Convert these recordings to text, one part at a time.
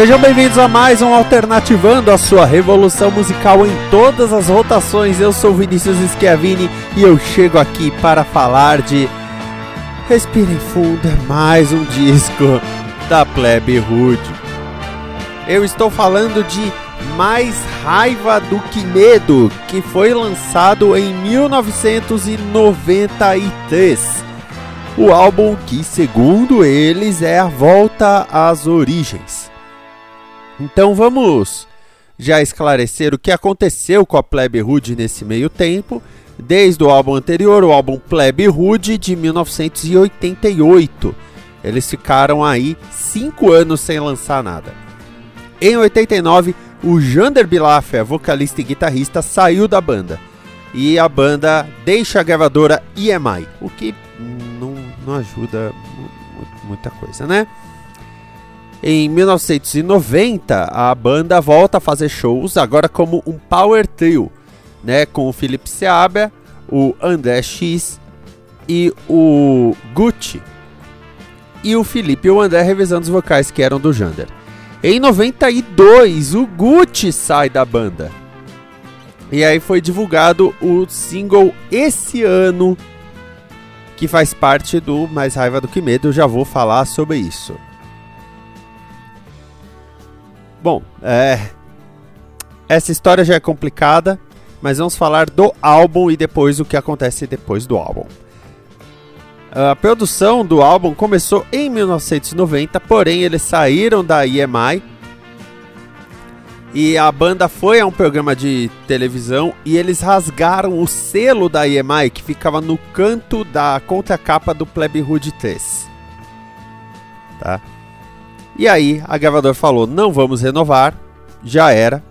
Sejam bem-vindos a mais um Alternativando a sua revolução musical em todas as rotações. Eu sou Vinícius Schiavini e eu chego aqui para falar de Respirem Fundo, é mais um disco da Plebe Hood. Eu estou falando de Mais Raiva do que Medo, que foi lançado em 1993. O álbum que, segundo eles, é a volta às origens. Então vamos já esclarecer o que aconteceu com a Plebe Hood nesse meio tempo, desde o álbum anterior, o álbum Plebe Hood de 1988. Eles ficaram aí cinco anos sem lançar nada. Em 89, o Jander Bilafia, vocalista e guitarrista, saiu da banda. E a banda deixa a gravadora EMI, o que não, não ajuda mu- mu- muita coisa, né? Em 1990, a banda volta a fazer shows, agora como um power trio, né, com o Felipe Seabra, o André X e o Gucci. E o Felipe e o André revisando os vocais que eram do Jander. Em 92, o Gucci sai da banda. E aí foi divulgado o single esse ano, que faz parte do Mais Raiva do Que Medo. Eu já vou falar sobre isso. Bom, é. Essa história já é complicada, mas vamos falar do álbum e depois o que acontece depois do álbum. A produção do álbum começou em 1990, porém eles saíram da EMI e a banda foi a um programa de televisão e eles rasgaram o selo da EMI que ficava no canto da contracapa do Plebe Hood 3. Tá? E aí a gravadora falou: "Não vamos renovar". Já era.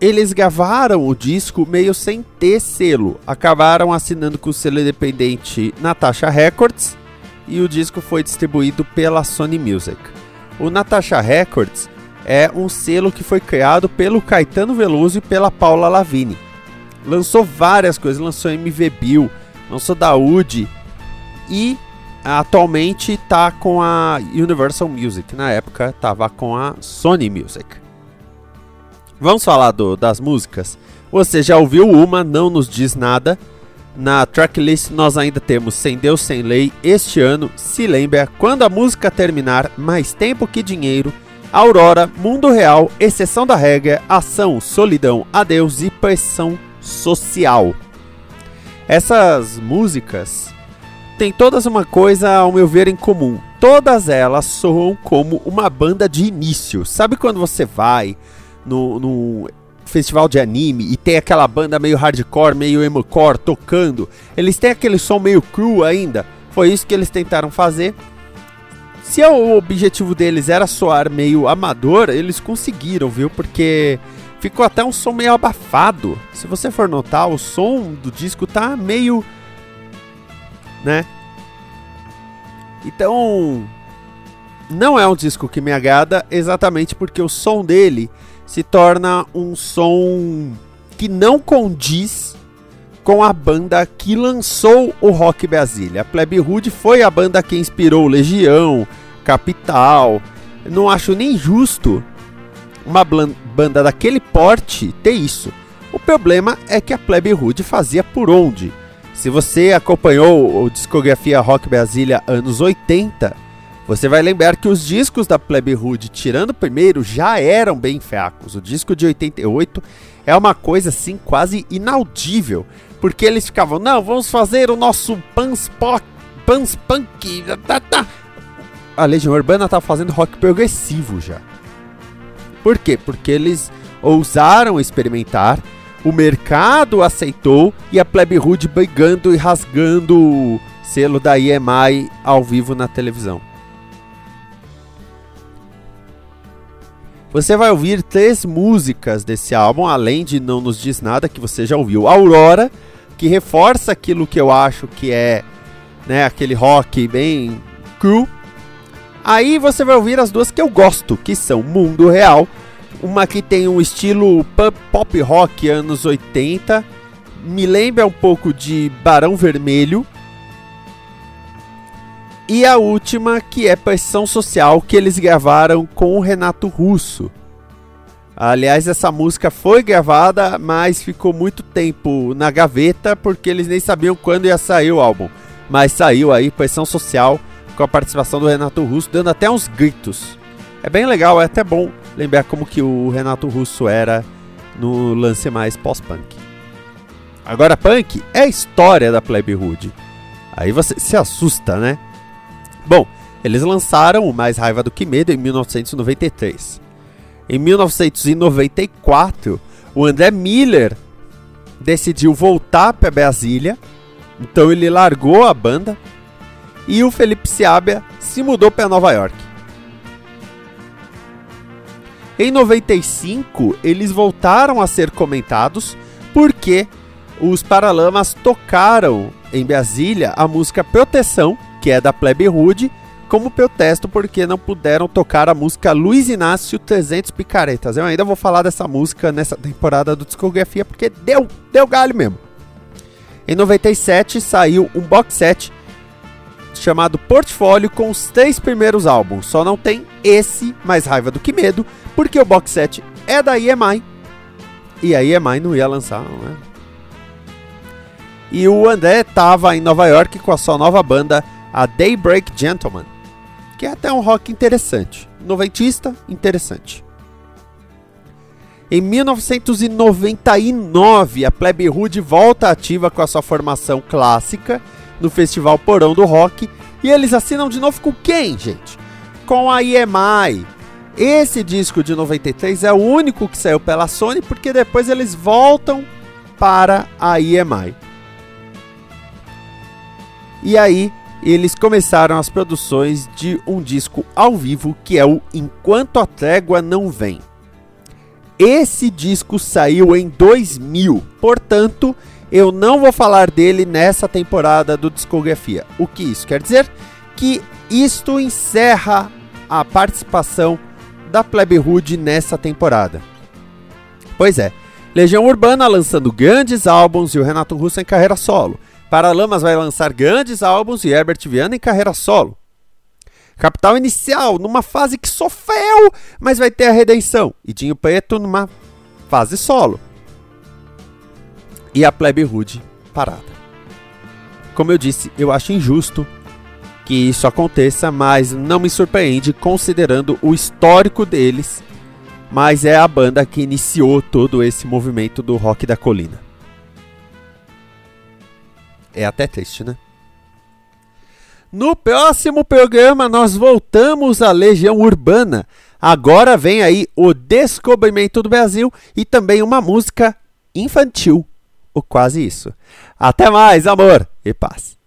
Eles gravaram o disco meio sem ter selo. Acabaram assinando com o selo independente Natasha Records e o disco foi distribuído pela Sony Music. O Natasha Records é um selo que foi criado pelo Caetano Veloso e pela Paula Lavigne. Lançou várias coisas, lançou MV Bill, lançou Daoud e atualmente está com a Universal Music. Na época estava com a Sony Music. Vamos falar do, das músicas. Você já ouviu uma, não nos diz nada. Na tracklist nós ainda temos Sem Deus, Sem Lei, Este Ano, Se Lembra, Quando a Música Terminar, Mais Tempo Que Dinheiro, Aurora, Mundo Real, Exceção da Regra, Ação, Solidão, Adeus e Pressão Social. Essas músicas têm todas uma coisa, ao meu ver, em comum. Todas elas soam como uma banda de início. Sabe quando você vai no, no festival de anime e tem aquela banda meio hardcore, meio emocore tocando? Eles têm aquele som meio cru ainda. Foi isso que eles tentaram fazer. Se o objetivo deles era soar meio amador, eles conseguiram, viu? Porque ficou até um som meio abafado. Se você for notar, o som do disco tá meio. Né? Então. Não é um disco que me agrada, exatamente porque o som dele se torna um som que não condiz com a banda que lançou o Rock Brasília. A Plebe Hood foi a banda que inspirou Legião, Capital. Não acho nem justo uma banda daquele porte ter isso. O problema é que a Plebe Hood fazia por onde? Se você acompanhou o discografia Rock Brasília anos 80, você vai lembrar que os discos da Plebe Hood, tirando o primeiro, já eram bem fracos. O disco de 88 é uma coisa assim quase inaudível, porque eles ficavam, não, vamos fazer o nosso pans, pop, pans punk. Tá, tá. A Legião Urbana tá fazendo rock progressivo já. Por quê? Porque eles ousaram experimentar, o mercado aceitou e a Plebe Hood brigando e rasgando o selo da EMI ao vivo na televisão. Você vai ouvir três músicas desse álbum, além de Não Nos Diz Nada, que você já ouviu. Aurora, que reforça aquilo que eu acho que é né, aquele rock bem cru. Aí você vai ouvir as duas que eu gosto, que são Mundo Real, uma que tem um estilo pop rock anos 80, me lembra um pouco de Barão Vermelho. E a última, que é Pressão Social, que eles gravaram com o Renato Russo. Aliás, essa música foi gravada, mas ficou muito tempo na gaveta porque eles nem sabiam quando ia sair o álbum. Mas saiu aí, Pressão Social, com a participação do Renato Russo, dando até uns gritos. É bem legal, é até bom lembrar como que o Renato Russo era no lance mais pós-punk. Agora, punk é a história da Plebe Hood. Aí você se assusta, né? Bom, eles lançaram o Mais Raiva do Que Medo em 1993. Em 1994, o André Miller decidiu voltar para Brasília, então ele largou a banda e o Felipe Seabra se mudou para Nova York. Em 95, eles voltaram a ser comentados porque os Paralamas tocaram em Brasília a música Proteção, que é da Plebe Hood, como protesto porque não puderam tocar a música Luiz Inácio 300 Picaretas. Eu ainda vou falar dessa música nessa temporada do Discografia porque deu, deu galho mesmo. Em 97 saiu um box set chamado Portfólio com os três primeiros álbuns. Só não tem esse, Mais Raiva do que Medo, porque o box set é da EMI e a EMI não ia lançar, não é? E o André estava em Nova York com a sua nova banda, a Daybreak Gentleman, que é até um rock interessante, noventista, interessante. Em 1999, a Plebe Hood volta ativa com a sua formação clássica no Festival Porão do Rock e eles assinam de novo com quem, gente? Com a EMI. Esse disco de 93 é o único que saiu pela Sony porque depois eles voltam para a EMI. E aí eles começaram as produções de um disco ao vivo que é o Enquanto a Trégua Não Vem. Esse disco saiu em 2000, portanto, eu não vou falar dele nessa temporada do Discografia. O que isso quer dizer? Que isto encerra a participação da Plebe Hood nessa temporada. Pois é, Legião Urbana lançando grandes álbuns e o Renato Russo em carreira solo. Paralamas vai lançar grandes álbuns e Herbert Viana em carreira solo. Capital Inicial, numa fase que sofreu, mas vai ter a redenção. E Dinho Preto numa fase solo. E a Plebe Hood parada. Como eu disse, eu acho injusto que isso aconteça, mas não me surpreende considerando o histórico deles. Mas é a banda que iniciou todo esse movimento do rock da colina. É até triste, né? No próximo programa, nós voltamos à Legião Urbana. Agora vem aí o Descobrimento do Brasil e também uma música infantil. Ou quase isso. Até mais, amor e paz.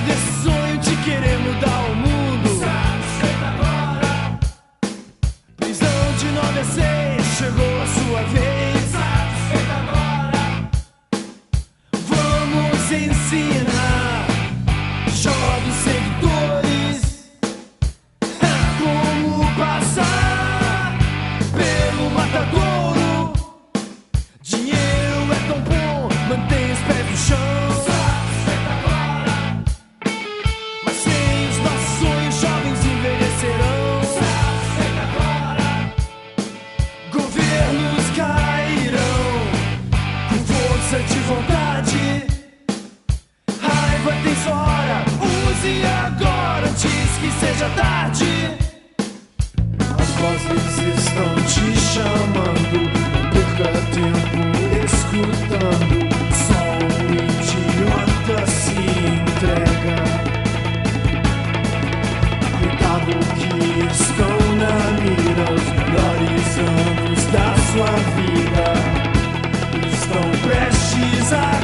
desse sonho de querer mudar o mundo. Hoje à tarde. As vozes estão te chamando. Não perca tempo escutando. Só um idiota se entrega. Cuidado que estão na mira os melhores anos da sua vida. Estão prestes a